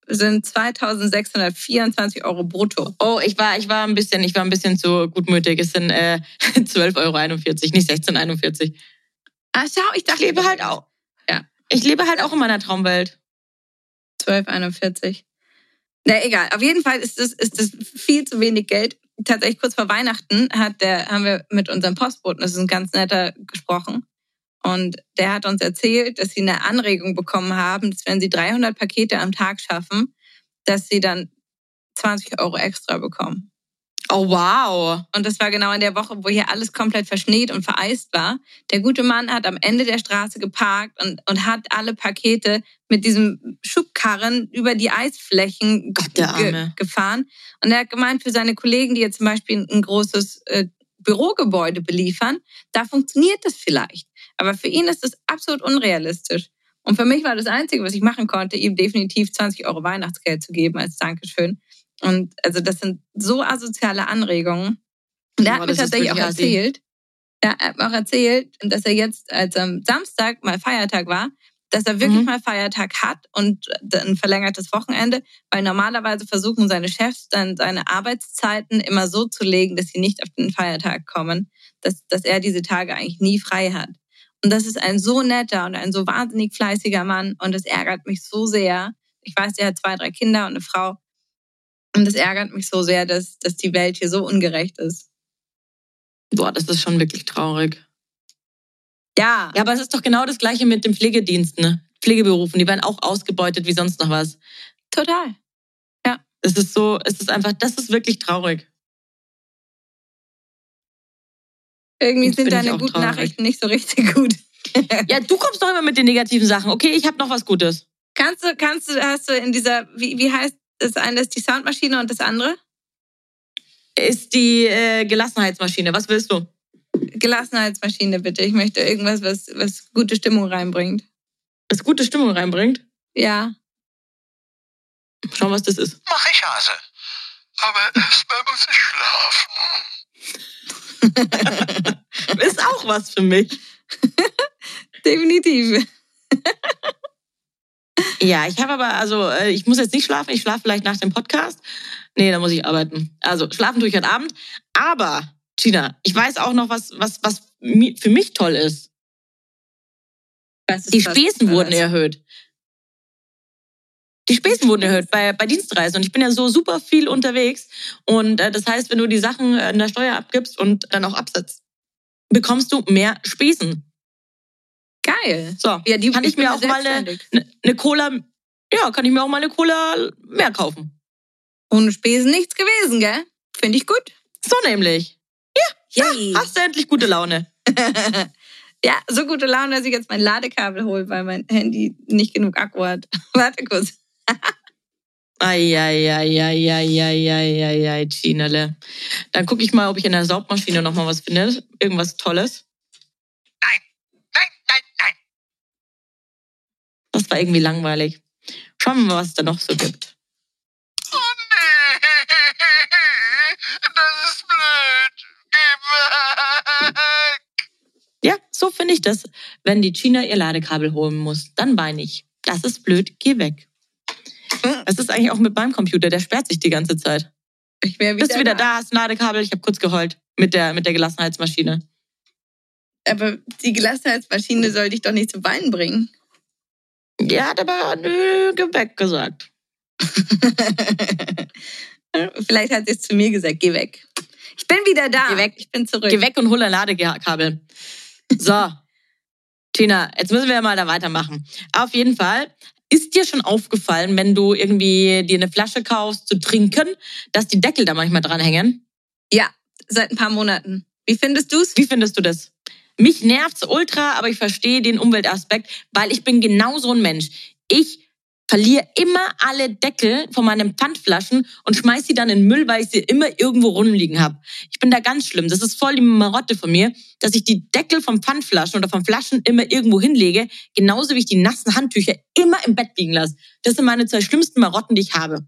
sind 2624 Euro brutto. Oh, ich war, ich war ein bisschen, ich war ein bisschen zu gutmütig. Es sind äh, 12,41 Euro, nicht 16,41 Ah, schau, ich Ich dachte, lebe halt auch. Ja. Ich lebe halt auch in meiner Traumwelt. 1241. Na egal, auf jeden Fall ist das, ist das viel zu wenig Geld. Tatsächlich kurz vor Weihnachten hat der, haben wir mit unserem Postboten, das ist ein ganz netter, gesprochen. Und der hat uns erzählt, dass sie eine Anregung bekommen haben, dass wenn sie 300 Pakete am Tag schaffen, dass sie dann 20 Euro extra bekommen. Oh, wow. Und das war genau in der Woche, wo hier alles komplett verschneet und vereist war. Der gute Mann hat am Ende der Straße geparkt und, und hat alle Pakete mit diesem Schubkarren über die Eisflächen Gott, ge gefahren. Und er hat gemeint, für seine Kollegen, die jetzt zum Beispiel ein großes äh, Bürogebäude beliefern, da funktioniert das vielleicht. Aber für ihn ist das absolut unrealistisch. Und für mich war das Einzige, was ich machen konnte, ihm definitiv 20 Euro Weihnachtsgeld zu geben als Dankeschön. Und also das sind so asoziale Anregungen. Und er Boah, hat mir tatsächlich auch erzählt, er hat mir auch erzählt, dass er jetzt, als am Samstag mal Feiertag war, dass er wirklich Mhm. mal Feiertag hat und ein verlängertes Wochenende, weil normalerweise versuchen seine Chefs dann seine Arbeitszeiten immer so zu legen, dass sie nicht auf den Feiertag kommen, dass, dass er diese Tage eigentlich nie frei hat. Und das ist ein so netter und ein so wahnsinnig fleißiger Mann und das ärgert mich so sehr. Ich weiß, er hat zwei, drei Kinder und eine Frau. Und das ärgert mich so sehr, dass, dass die Welt hier so ungerecht ist. Boah, das ist schon wirklich traurig. Ja, Ja, aber es ist doch genau das Gleiche mit den Pflegediensten, ne? Pflegeberufen. Die werden auch ausgebeutet wie sonst noch was. total. Es ist so, es ist einfach, das ist wirklich traurig. Irgendwie sind deine guten traurig. Nachrichten nicht so richtig gut. Ja, du kommst doch immer mit den negativen Sachen. Okay, ich habe noch was Gutes. Kannst du, kannst du, hast du in dieser, wie, wie heißt das eine ist die Soundmaschine und das andere? Ist die äh, Gelassenheitsmaschine. Was willst du? Gelassenheitsmaschine bitte. Ich möchte irgendwas, was, was gute Stimmung reinbringt. Was gute Stimmung reinbringt? Ja. Schauen, was das ist. Mach ich Hase. Aber erstmal muss ich schlafen. Ist auch was für mich. Definitiv. Ja, ich habe aber, also äh, ich muss jetzt nicht schlafen. Ich schlafe vielleicht nach dem Podcast. Nee, da muss ich arbeiten. Also schlafen tue ich heute Abend. Aber, Gina, ich weiß auch noch, was, was, was für mich toll ist. Was ist Die Spesen wurden erhöht. Die Spesen wurden erhöht bei, bei Dienstreisen. Und ich bin ja so super viel unterwegs. Und äh, das heißt, wenn du die Sachen äh, in der Steuer abgibst und dann auch absetzt, bekommst du mehr Spesen. Geil. So, Ja, die kann ich bin mir ja auch mal eine, eine, eine Cola, ja, kann ich mir auch mal eine Cola mehr kaufen. Ohne Spesen nichts gewesen, gell? Finde ich gut. So nämlich. Yay. Hast du endlich gute Laune. ja, so gute Laune, dass ich jetzt mein Ladekabel hole, weil mein Handy nicht genug Akku hat. Warte kurz. Eieieiei, Chinele. Dann gucke ich mal, ob ich in der Saugmaschine noch mal was finde. Irgendwas Tolles. Nein, nein, nein. Das war irgendwie langweilig. Schauen wir mal, was es da noch so gibt. Oh nee. Das ist blöd. Geh weg. Ja, so finde ich das. Wenn die China ihr Ladekabel holen muss, dann weine ich. Das ist blöd, geh weg. Was ist eigentlich auch mit meinem Computer? Der sperrt sich die ganze Zeit. Ich wäre wieder, Bist du wieder da, hast ein Ladekabel? Ich habe kurz geheult mit der, mit der Gelassenheitsmaschine. Aber die Gelassenheitsmaschine soll dich doch nicht zu weinen bringen. Ja, hat aber nö, geh weg gesagt. Vielleicht hat sie es zu mir gesagt, geh weg. Ich bin wieder da. Geh weg. Ich bin zurück. Geh weg und hol ein Ladekabel. So, Tina, jetzt müssen wir mal da weitermachen. Auf jeden Fall. Ist dir schon aufgefallen, wenn du irgendwie dir eine Flasche kaufst zu trinken, dass die Deckel da manchmal dranhängen? Ja, seit ein paar Monaten. Wie findest du's? Wie findest du das? Mich nervt's ultra, aber ich verstehe den Umweltaspekt, weil ich bin genau so ein Mensch. Ich verliere immer alle Deckel von meinen Pfandflaschen und schmeiß sie dann in den Müll, weil ich sie immer irgendwo rumliegen habe. Ich bin da ganz schlimm. Das ist voll die Marotte von mir, dass ich die Deckel von Pfandflaschen oder von Flaschen immer irgendwo hinlege, genauso wie ich die nassen Handtücher immer im Bett liegen lasse. Das sind meine zwei schlimmsten Marotten, die ich habe.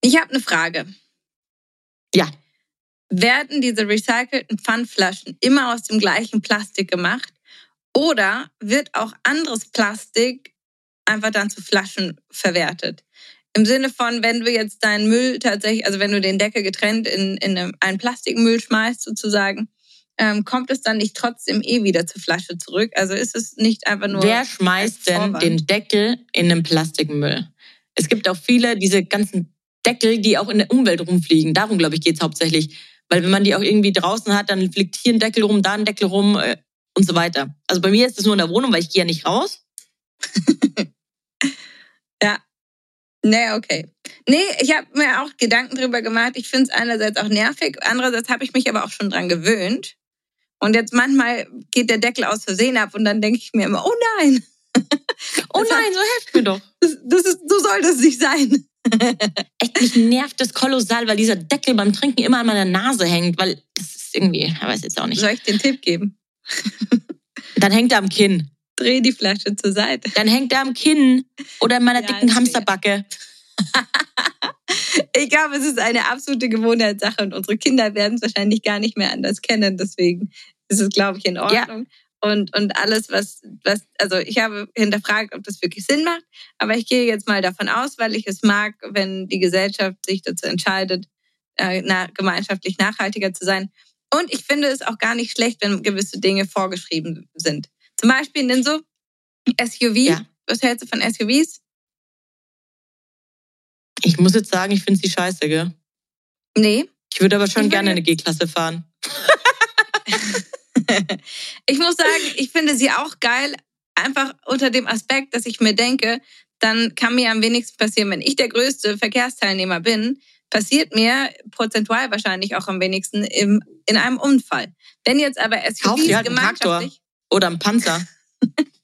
Ich habe eine Frage. Ja. Werden diese recycelten Pfandflaschen immer aus dem gleichen Plastik gemacht? Oder wird auch anderes Plastik einfach dann zu Flaschen verwertet? Im Sinne von, wenn du jetzt deinen Müll tatsächlich, also wenn du den Deckel getrennt in, in einen Plastikmüll schmeißt sozusagen, ähm, kommt es dann nicht trotzdem eh wieder zur Flasche zurück? Also ist es nicht einfach nur. Wer schmeißt denn den Deckel in den Plastikmüll? Es gibt auch viele, diese ganzen Deckel, die auch in der Umwelt rumfliegen. Darum, glaube ich, geht's hauptsächlich. Weil wenn man die auch irgendwie draußen hat, dann fliegt hier ein Deckel rum, da ein Deckel rum äh, und so weiter. Also bei mir ist es nur in der Wohnung, weil ich gehe ja nicht raus. Ja. Nee, okay. Nee, ich habe mir auch Gedanken drüber gemacht. Ich finde es einerseits auch nervig, andererseits habe ich mich aber auch schon dran gewöhnt. Und jetzt manchmal geht der Deckel aus Versehen ab und dann denke ich mir immer, oh nein, Oh Das nein, so helft mir doch. das, das ist, so soll das nicht sein. Echt, mich nervt das kolossal, weil dieser Deckel beim Trinken immer an meiner Nase hängt, weil das ist irgendwie, ich weiß jetzt auch nicht. Soll ich den Tipp geben? Dann hängt er am Kinn. Dreh die Flasche zur Seite. Dann hängt er am Kinn oder in meiner Ja, dicken Hamsterbacke. Ich glaube, es ist eine absolute Gewohnheitssache und unsere Kinder werden es wahrscheinlich gar nicht mehr anders kennen. Deswegen ist es, glaube ich, in Ordnung. Und, und alles, was, was, also ich habe hinterfragt, ob das wirklich Sinn macht. Aber ich gehe jetzt mal davon aus, weil ich es mag, wenn die Gesellschaft sich dazu entscheidet, äh, na, gemeinschaftlich nachhaltiger zu sein. Und ich finde es auch gar nicht schlecht, wenn gewisse Dinge vorgeschrieben sind. Zum Beispiel in so SUV. Ja. Was hältst du von SUVs? Ich muss jetzt sagen, ich finde sie scheiße, gell? Nee. Ich würde aber schon Ich gerne eine G-Klasse fahren. ich muss sagen, ich finde sie auch geil, einfach unter dem Aspekt, dass ich mir denke, dann kann mir am wenigsten passieren, wenn ich der größte Verkehrsteilnehmer bin, passiert mir prozentual wahrscheinlich auch am wenigsten im, in einem Unfall. Wenn jetzt aber Kauf SUVs dir halt einen Traktor. gemeinschaftlich... Oder ein Panzer.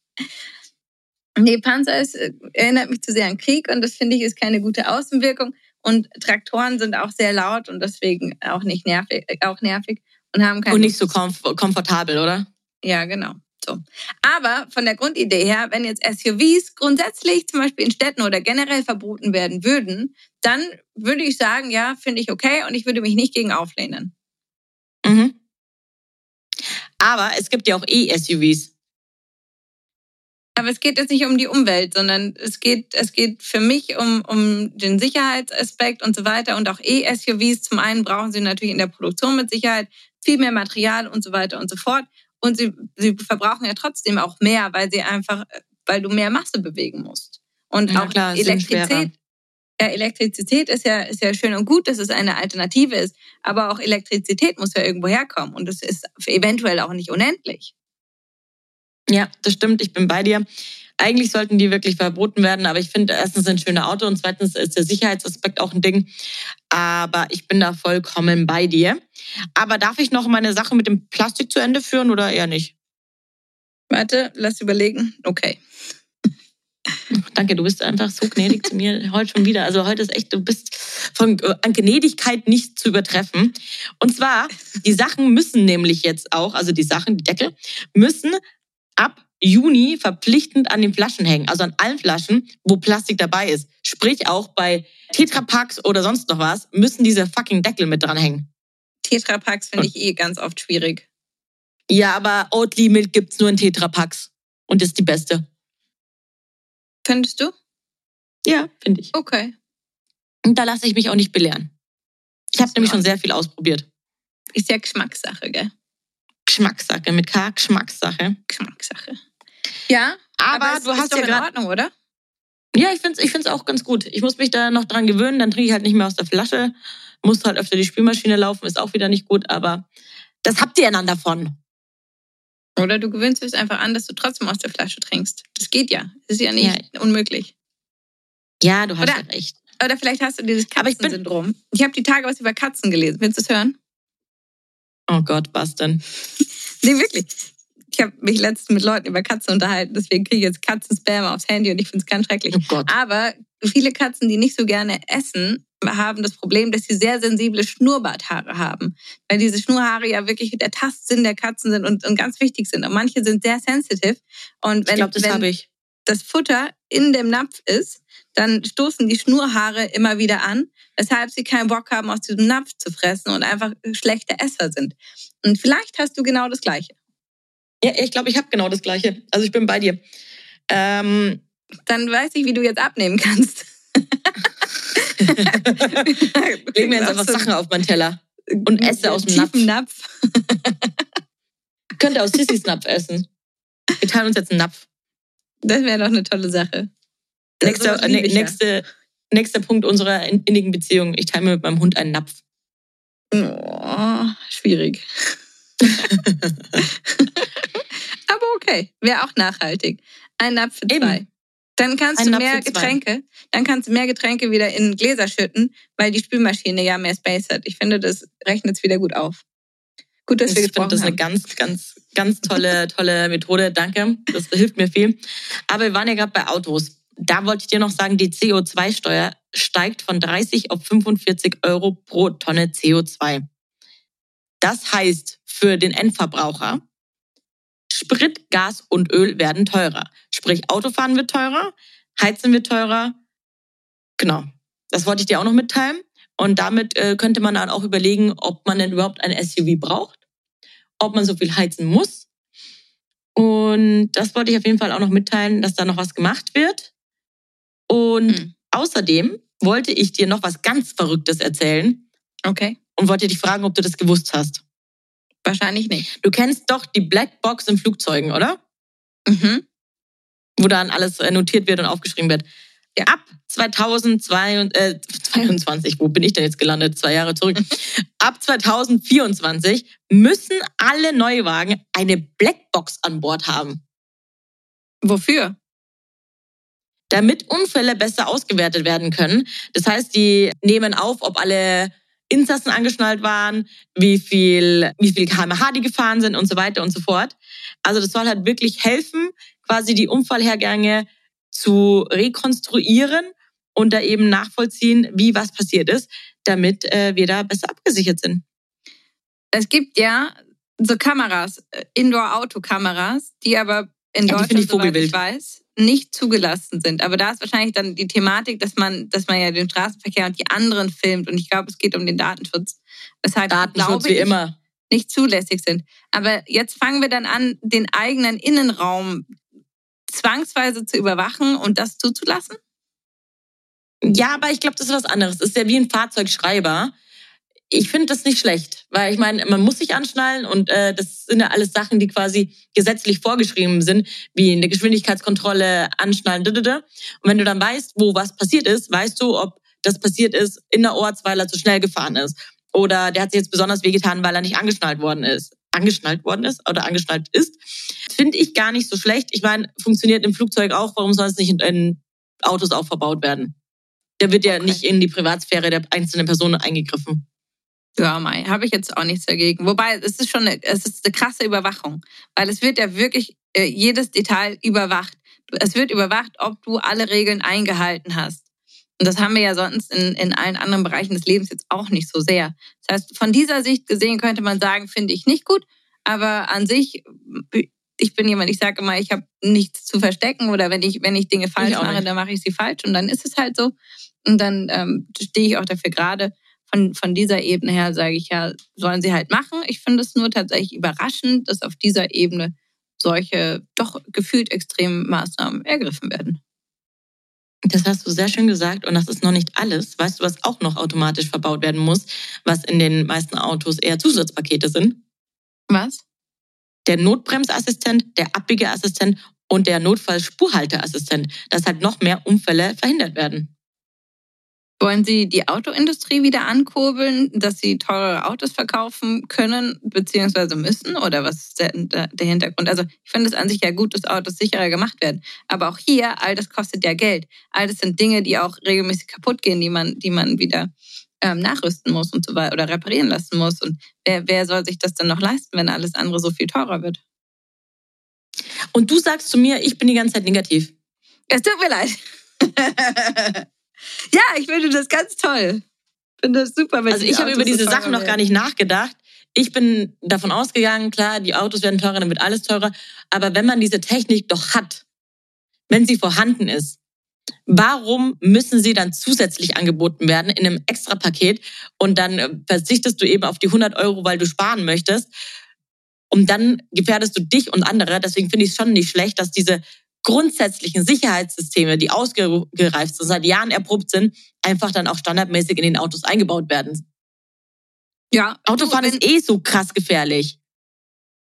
Nee, Panzer ist, äh, erinnert mich zu sehr an Krieg und das finde ich ist keine gute Außenwirkung. Und Traktoren sind auch sehr laut und deswegen auch nicht nervig, äh, auch nervig und haben keine Und nicht so komf komfortabel, oder? Ja, genau. So. Aber von der Grundidee her, wenn jetzt SUVs grundsätzlich zum Beispiel in Städten oder generell verboten werden würden, dann würde ich sagen, ja, finde ich okay und ich würde mich nicht gegen auflehnen. Mhm. Aber es gibt ja auch E-SUVs. Aber es geht jetzt nicht um die Umwelt, sondern es geht, es geht für mich um, um den Sicherheitsaspekt und so weiter. Und auch E-SUVs, zum einen brauchen sie natürlich in der Produktion mit Sicherheit viel mehr Material und so weiter und so fort. Und sie, sie verbrauchen ja trotzdem auch mehr, weil sie einfach, weil du mehr Masse bewegen musst. Und Ja, auch klar. Elektrizität. Ja, Elektrizität ist ja, ist ja schön und gut, dass es eine Alternative ist. Aber auch Elektrizität muss ja irgendwo herkommen. Und es ist eventuell auch nicht unendlich. Ja, das stimmt. Ich bin bei dir. Eigentlich sollten die wirklich verboten werden, aber ich finde, erstens sind schöne Auto und zweitens ist der Sicherheitsaspekt auch ein Ding. Aber ich bin da vollkommen bei dir. Aber darf ich noch meine Sache mit dem Plastik zu Ende führen oder eher nicht? Warte, lass überlegen. Okay. Danke, du bist einfach so gnädig zu mir heute schon wieder. Also heute ist echt, du bist von äh, an Gnädigkeit nicht zu übertreffen. Und zwar, die Sachen müssen nämlich jetzt auch, also die Sachen, die Deckel, müssen ab Juni verpflichtend an den Flaschen hängen. Also an allen Flaschen, wo Plastik dabei ist. Sprich auch bei Tetrapacks oder sonst noch was, müssen diese fucking Deckel mit dran hängen. Tetrapacks finde ich eh ganz oft schwierig. Ja, aber Oatly Milk gibt's nur in Tetrapacks. Und ist die beste. Findest du? Ja, finde ich. Okay. Und da lasse ich mich auch nicht belehren. Ich habe nämlich schon sehr viel ausprobiert. Ist ja Geschmackssache, gell? Geschmackssache, mit K, Geschmackssache. Geschmackssache. Ja, Aber, es du hast doch ja in gerade. Ordnung, oder? Ja, ich finde es ich find's auch ganz gut. Ich muss mich da noch dran gewöhnen, dann trinke ich halt nicht mehr aus der Flasche. Muss halt öfter die Spülmaschine laufen, ist auch wieder nicht gut, aber das habt ihr einander davon. Oder du gewöhnst dich einfach an, dass du trotzdem aus der Flasche trinkst. Das geht ja. Das ist ja nicht unmöglich. Ja, du hast Oder- ja recht. Oder vielleicht hast du dieses Aber ich bin- Katzensyndrom. Ich habe die Tage was über Katzen gelesen. Willst du es hören? Oh Gott, was denn? Nee, wirklich. Ich habe mich letztens mit Leuten über Katzen unterhalten, deswegen kriege ich jetzt Katzenspam aufs Handy und ich finde es ganz schrecklich. Oh. Aber viele Katzen, die nicht so gerne essen, haben das Problem, dass sie sehr sensible Schnurrbarthaare haben. Weil diese Schnurrhaare ja wirklich der Tastsinn der Katzen sind und, und ganz wichtig sind. Und manche sind sehr sensitive. Und Ich wenn, glaube, das wenn ich. das Futter in dem Napf ist, dann stoßen die Schnurrhaare immer wieder an, weshalb sie keinen Bock haben, aus diesem Napf zu fressen und einfach schlechte Esser sind. Und vielleicht hast du genau das Gleiche. Ja, ich glaube, ich habe genau das Gleiche. Also ich bin bei dir. Ähm, Dann weiß ich, wie du jetzt abnehmen kannst. leg mir jetzt einfach Sachen auf meinen Teller. und esse aus dem tiefen Napf. Könnt ihr aus Sissys Napf essen. Wir teilen uns jetzt einen Napf. Das wäre doch eine tolle Sache. Nächster, äh, ich ja. nächste, nächster Punkt unserer in- innigen Beziehung. Ich teile mir mit meinem Hund einen Napf. Oh, schwierig. Okay, wäre auch nachhaltig. Ein Napf für Eben. zwei. Dann kannst Ein du mehr. Getränke, dann kannst du mehr Getränke wieder in Gläser schütten, weil die Spülmaschine ja mehr Space hat. Ich finde, das rechnet es wieder gut auf. Gut, dass Ich wir finde gesprochen das eine haben. ganz, ganz, ganz tolle, tolle Methode. Danke. Das hilft mir viel. Aber wir waren ja gerade bei Autos. Da wollte ich dir noch sagen, die CO2-Steuer steigt von 30 auf 45 Euro pro Tonne CO2. Das heißt für den Endverbraucher, Sprit, Gas und Öl werden teurer. Sprich, Autofahren wird teurer, Heizen wird teurer. Genau. Das wollte ich dir auch noch mitteilen. Und damit äh, könnte man dann auch überlegen, ob man denn überhaupt ein SUV braucht, ob man so viel heizen muss. Und das wollte ich auf jeden Fall auch noch mitteilen, dass da noch was gemacht wird. Und Hm. außerdem wollte ich dir noch was ganz Verrücktes erzählen Okay, und wollte dich fragen, ob du das gewusst hast. Wahrscheinlich nicht. Du kennst doch die Blackbox in Flugzeugen, oder? Mhm. Wo dann alles äh, notiert wird und aufgeschrieben wird. Ja. Ab 2022, wo bin ich denn jetzt gelandet? Zwei Jahre zurück. Ab 2024 müssen alle Neuwagen eine Blackbox an Bord haben, Wofür? damit Unfälle besser ausgewertet werden können. Das heißt, die nehmen auf, ob alle Insassen angeschnallt waren, wie viel, wie viel kmh die gefahren sind und so weiter und so fort. Also das soll halt wirklich helfen, quasi die Unfallhergänge zu rekonstruieren und da eben nachvollziehen, wie was passiert ist, damit äh, wir da besser abgesichert sind. Es gibt ja so Kameras, äh, Indoor-Auto-Kameras, die aber in Ja, Deutschland, ich soweit ich weiß, nicht zugelassen sind. Aber da ist wahrscheinlich dann die Thematik, dass man, dass man ja den Straßenverkehr und die anderen filmt. Und ich glaube, es geht um den Datenschutz. Weshalb, Datenschutz glaube wie ich, immer. nicht zulässig sind. Aber jetzt fangen wir dann an, den eigenen Innenraum zwangsweise zu überwachen und das zuzulassen? Ja, aber ich glaube, das ist was anderes. Das ist ja wie ein Fahrzeugschreiber. Ich finde das nicht schlecht, weil ich meine, man muss sich anschnallen und äh, das sind ja alles Sachen, die quasi gesetzlich vorgeschrieben sind, wie eine Geschwindigkeitskontrolle, Anschnallen, ddd. Und wenn du dann weißt, wo was passiert ist, weißt du, ob das passiert ist in der Orts, weil er zu schnell gefahren ist. Oder der hat sich jetzt besonders wehgetan, weil er nicht angeschnallt worden ist. Angeschnallt worden ist oder angeschnallt ist. Finde ich gar nicht so schlecht. Ich meine, funktioniert im Flugzeug auch. Warum soll es nicht in, in Autos auch verbaut werden? Da wird ja Okay. nicht in die Privatsphäre der einzelnen Person eingegriffen. Ja, Mai, habe ich jetzt auch nichts dagegen. Wobei, es ist schon eine, es ist eine krasse Überwachung, weil es wird ja wirklich äh, jedes Detail überwacht. Es wird überwacht, ob du alle Regeln eingehalten hast. Und das haben wir ja sonst in, in allen anderen Bereichen des Lebens jetzt auch nicht so sehr. Das heißt, von dieser Sicht gesehen könnte man sagen, finde ich nicht gut, aber an sich, ich bin jemand, ich sage immer, ich habe nichts zu verstecken oder wenn ich, wenn ich Dinge falsch auch mache, nicht. dann mache ich sie falsch und dann ist es halt so. Und dann ähm, stehe ich auch dafür gerade von, von dieser Ebene her sage ich ja, sollen sie halt machen. Ich finde es nur tatsächlich überraschend, dass auf dieser Ebene solche doch gefühlt extremen Maßnahmen ergriffen werden. Das hast du sehr schön gesagt und das ist noch nicht alles. Weißt du, was auch noch automatisch verbaut werden muss, was in den meisten Autos eher Zusatzpakete sind? Was? Der Notbremsassistent, der Abbiegeassistent und der Notfallspurhalteassistent, dass halt noch mehr Unfälle verhindert werden. Wollen Sie die Autoindustrie wieder ankurbeln, dass sie teure Autos verkaufen können bzw. müssen? Oder was ist der, der Hintergrund? Also ich finde es an sich ja gut, dass Autos sicherer gemacht werden. Aber auch hier, all das kostet ja Geld. All das sind Dinge, die auch regelmäßig kaputt gehen, die man, die man wieder ähm, nachrüsten muss und so weiter oder reparieren lassen muss. Und wer, wer soll sich das dann noch leisten, wenn alles andere so viel teurer wird? Und du sagst zu mir, ich bin die ganze Zeit negativ. Es tut mir leid. ja, ich finde das ganz toll. Finde das super. Wenn Also ich habe über diese so Sachen noch gar nicht nachgedacht. Ich bin davon ausgegangen, klar, die Autos werden teurer, dann wird alles teurer. Aber wenn man diese Technik doch hat, wenn sie vorhanden ist, warum müssen sie dann zusätzlich angeboten werden in einem Extra-Paket und dann äh, verzichtest du eben auf die 100 Euro, weil du sparen möchtest und dann gefährdest du dich und andere. Deswegen finde ich es schon nicht schlecht, dass diese grundsätzlichen Sicherheitssysteme, die ausgereift sind, seit Jahren erprobt sind, einfach dann auch standardmäßig in den Autos eingebaut werden. Ja, Autofahren ist eh so krass gefährlich.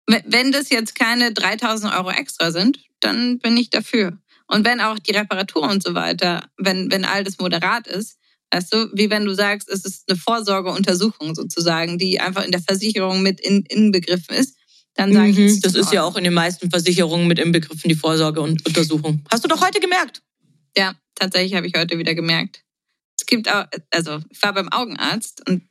wenn- wenn das jetzt keine 3000 Euro extra sind, dann bin ich dafür. Und wenn auch die Reparatur und so weiter, wenn, wenn all das moderat ist, weißt du, wie wenn du sagst, es ist eine Vorsorgeuntersuchung sozusagen, die einfach in der Versicherung mit in, inbegriffen ist, dann sage ich, Mhm, es das ist ja Ordnung. auch in den meisten Versicherungen mit inbegriffen, die Vorsorge und Untersuchung. Hast du doch heute gemerkt. Ja, tatsächlich habe ich heute wieder gemerkt. Es gibt auch, also ich war beim Augenarzt und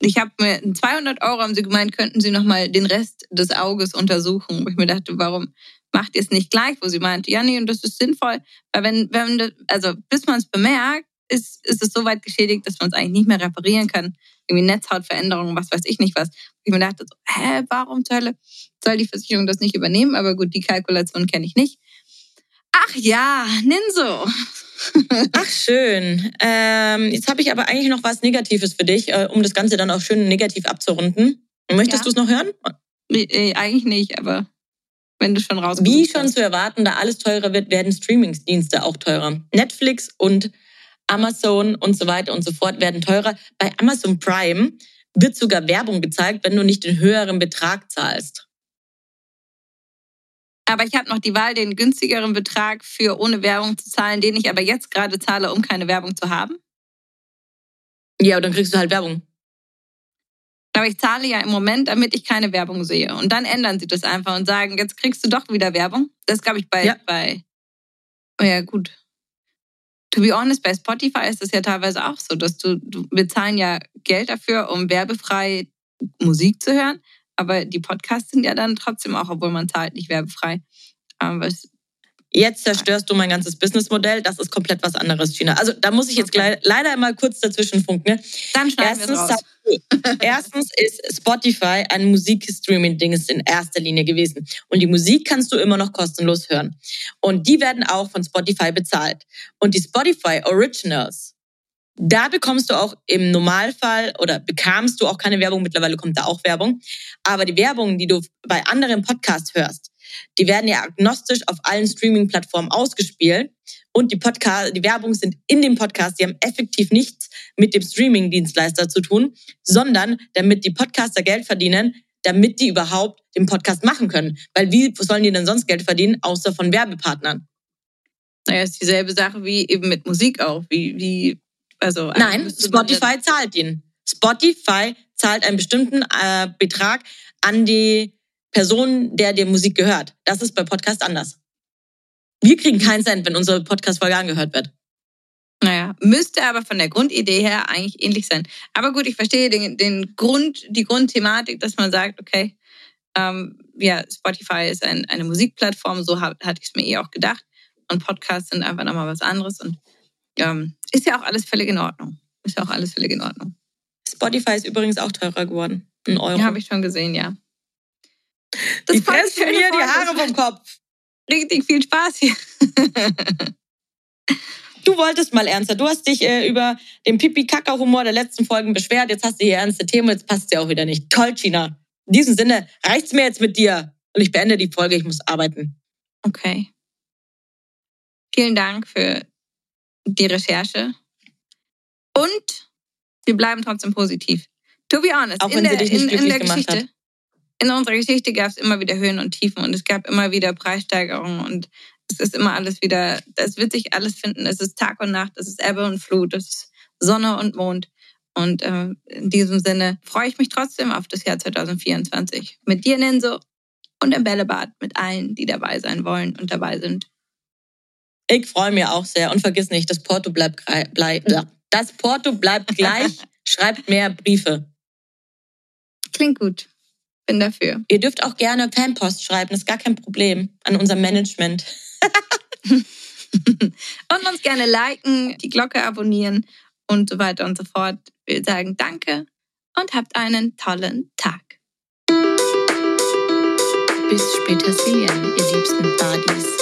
ich habe mir 200 Euro haben sie gemeint, könnten sie noch mal den Rest des Auges untersuchen. Wo ich mir dachte, warum macht ihr es nicht gleich? Wo sie meinte, ja nee, und das ist sinnvoll, weil wenn, wenn also bis man es bemerkt, ist, ist es so weit geschädigt, dass man es eigentlich nicht mehr reparieren kann. Irgendwie Netzhautveränderungen, was weiß ich nicht was. Ich mir dachte, so, hä, warum Hölle soll die Versicherung das nicht übernehmen? Aber gut, die Kalkulation kenne ich nicht. Ach ja, Ninso. Ach, schön. Ähm, jetzt habe ich aber eigentlich noch was Negatives für dich, äh, um das Ganze dann auch schön negativ abzurunden. Möchtest Ja. du es noch hören? Nee, äh, eigentlich nicht, aber wenn du schon raus Wie schon zu erwarten, da alles teurer wird, werden Streamingsdienste auch teurer. Netflix und Amazon und so weiter und so fort werden teurer. Bei Amazon Prime wird sogar Werbung gezeigt, wenn du nicht den höheren Betrag zahlst. Aber ich habe noch die Wahl, den günstigeren Betrag für ohne Werbung zu zahlen, den ich aber jetzt gerade zahle, um keine Werbung zu haben. Ja, aber dann kriegst du halt Werbung. Aber ich zahle ja im Moment, damit ich keine Werbung sehe. Und dann ändern sie das einfach und sagen, jetzt kriegst du doch wieder Werbung. Das glaube ich bei, Ja. bei. Oh ja, gut. To be honest, bei Spotify ist es ja teilweise auch so, dass du, du, wir zahlen ja Geld dafür, um werbefrei Musik zu hören. Aber die Podcasts sind ja dann trotzdem auch, obwohl man zahlt, nicht werbefrei. Aber es, Jetzt zerstörst du mein ganzes Businessmodell. Das ist komplett was anderes, Gina. Also da muss ich jetzt Okay. leider mal kurz dazwischen funken. Ne? dann schneiden wir es Erstens, raus. erstens ist Spotify ein Musikstreaming-Ding in erster Linie gewesen. Und die Musik kannst du immer noch kostenlos hören. Und die werden auch von Spotify bezahlt. Und die Spotify Originals, da bekommst du auch im Normalfall oder bekamst du auch keine Werbung. Mittlerweile kommt da auch Werbung. Aber die Werbung, die du bei anderen Podcasts hörst, die werden ja agnostisch auf allen Streaming-Plattformen ausgespielt. Und die Podcast, die Werbung sind in dem Podcast, die haben effektiv nichts mit dem Streaming-Dienstleister zu tun, sondern damit die Podcaster Geld verdienen, damit die überhaupt den Podcast machen können. Weil wie sollen die denn sonst Geld verdienen, außer von Werbepartnern? Naja, ist dieselbe Sache wie eben mit Musik auch. Wie, wie, also Nein, Spotify zahlt ihn. Spotify zahlt einen bestimmten äh, Betrag an die Person, der dir Musik gehört. Das ist bei Podcast anders. Wir kriegen keinen Cent, wenn unsere Podcast-Folge angehört wird. Naja, müsste aber von der Grundidee her eigentlich ähnlich sein. Aber gut, ich verstehe den, den Grund, die Grundthematik, dass man sagt, okay, ähm, ja, Spotify ist ein, eine Musikplattform, so ha- hatte ich es mir eh auch gedacht. Und Podcasts sind einfach nochmal was anderes. Und ähm, ist ja auch alles völlig in Ordnung. Ist ja auch alles völlig in Ordnung. Spotify ist übrigens auch teurer geworden. Ein Euro. Ja, habe ich schon gesehen, ja. Eine fressen schöne mir die. Haare vom Kopf. Richtig viel Spaß hier. Du wolltest mal ernster. Du hast dich äh, über den Pipi-Kaka-Humor der letzten Folgen beschwert. Jetzt hast du hier ernste Themen. Jetzt passt ja auch wieder nicht. Toll, Gina. In diesem Sinne reicht's mir jetzt mit dir. Und ich beende die Folge. Ich muss arbeiten. Okay. Vielen Dank für die Recherche. Und wir bleiben trotzdem positiv. To be honest, Auch in wenn sie der, dich nicht in, in der gemacht Geschichte, in unserer Geschichte gab es immer wieder Höhen und Tiefen und es gab immer wieder Preissteigerungen und es ist immer alles wieder, es wird sich alles finden. Es ist Tag und Nacht, es ist Ebbe und Flut, es ist Sonne und Mond. Und äh, in diesem Sinne freue ich mich trotzdem auf das Jahr 2024 mit dir, Nenso, und im Bällebad mit allen, die dabei sein wollen und dabei sind. Ich freue mich auch sehr und vergiss nicht, das Porto bleibt, bleib, das Porto bleibt gleich. Schreibt mehr Briefe. Klingt gut. Bin dafür. Ihr dürft auch gerne Fanpost schreiben, das ist gar kein Problem an unser Management. und uns gerne liken, die Glocke abonnieren und so weiter und so fort. Wir sagen Danke und habt einen tollen Tag. Bis später sehen, ihr liebsten Buddies.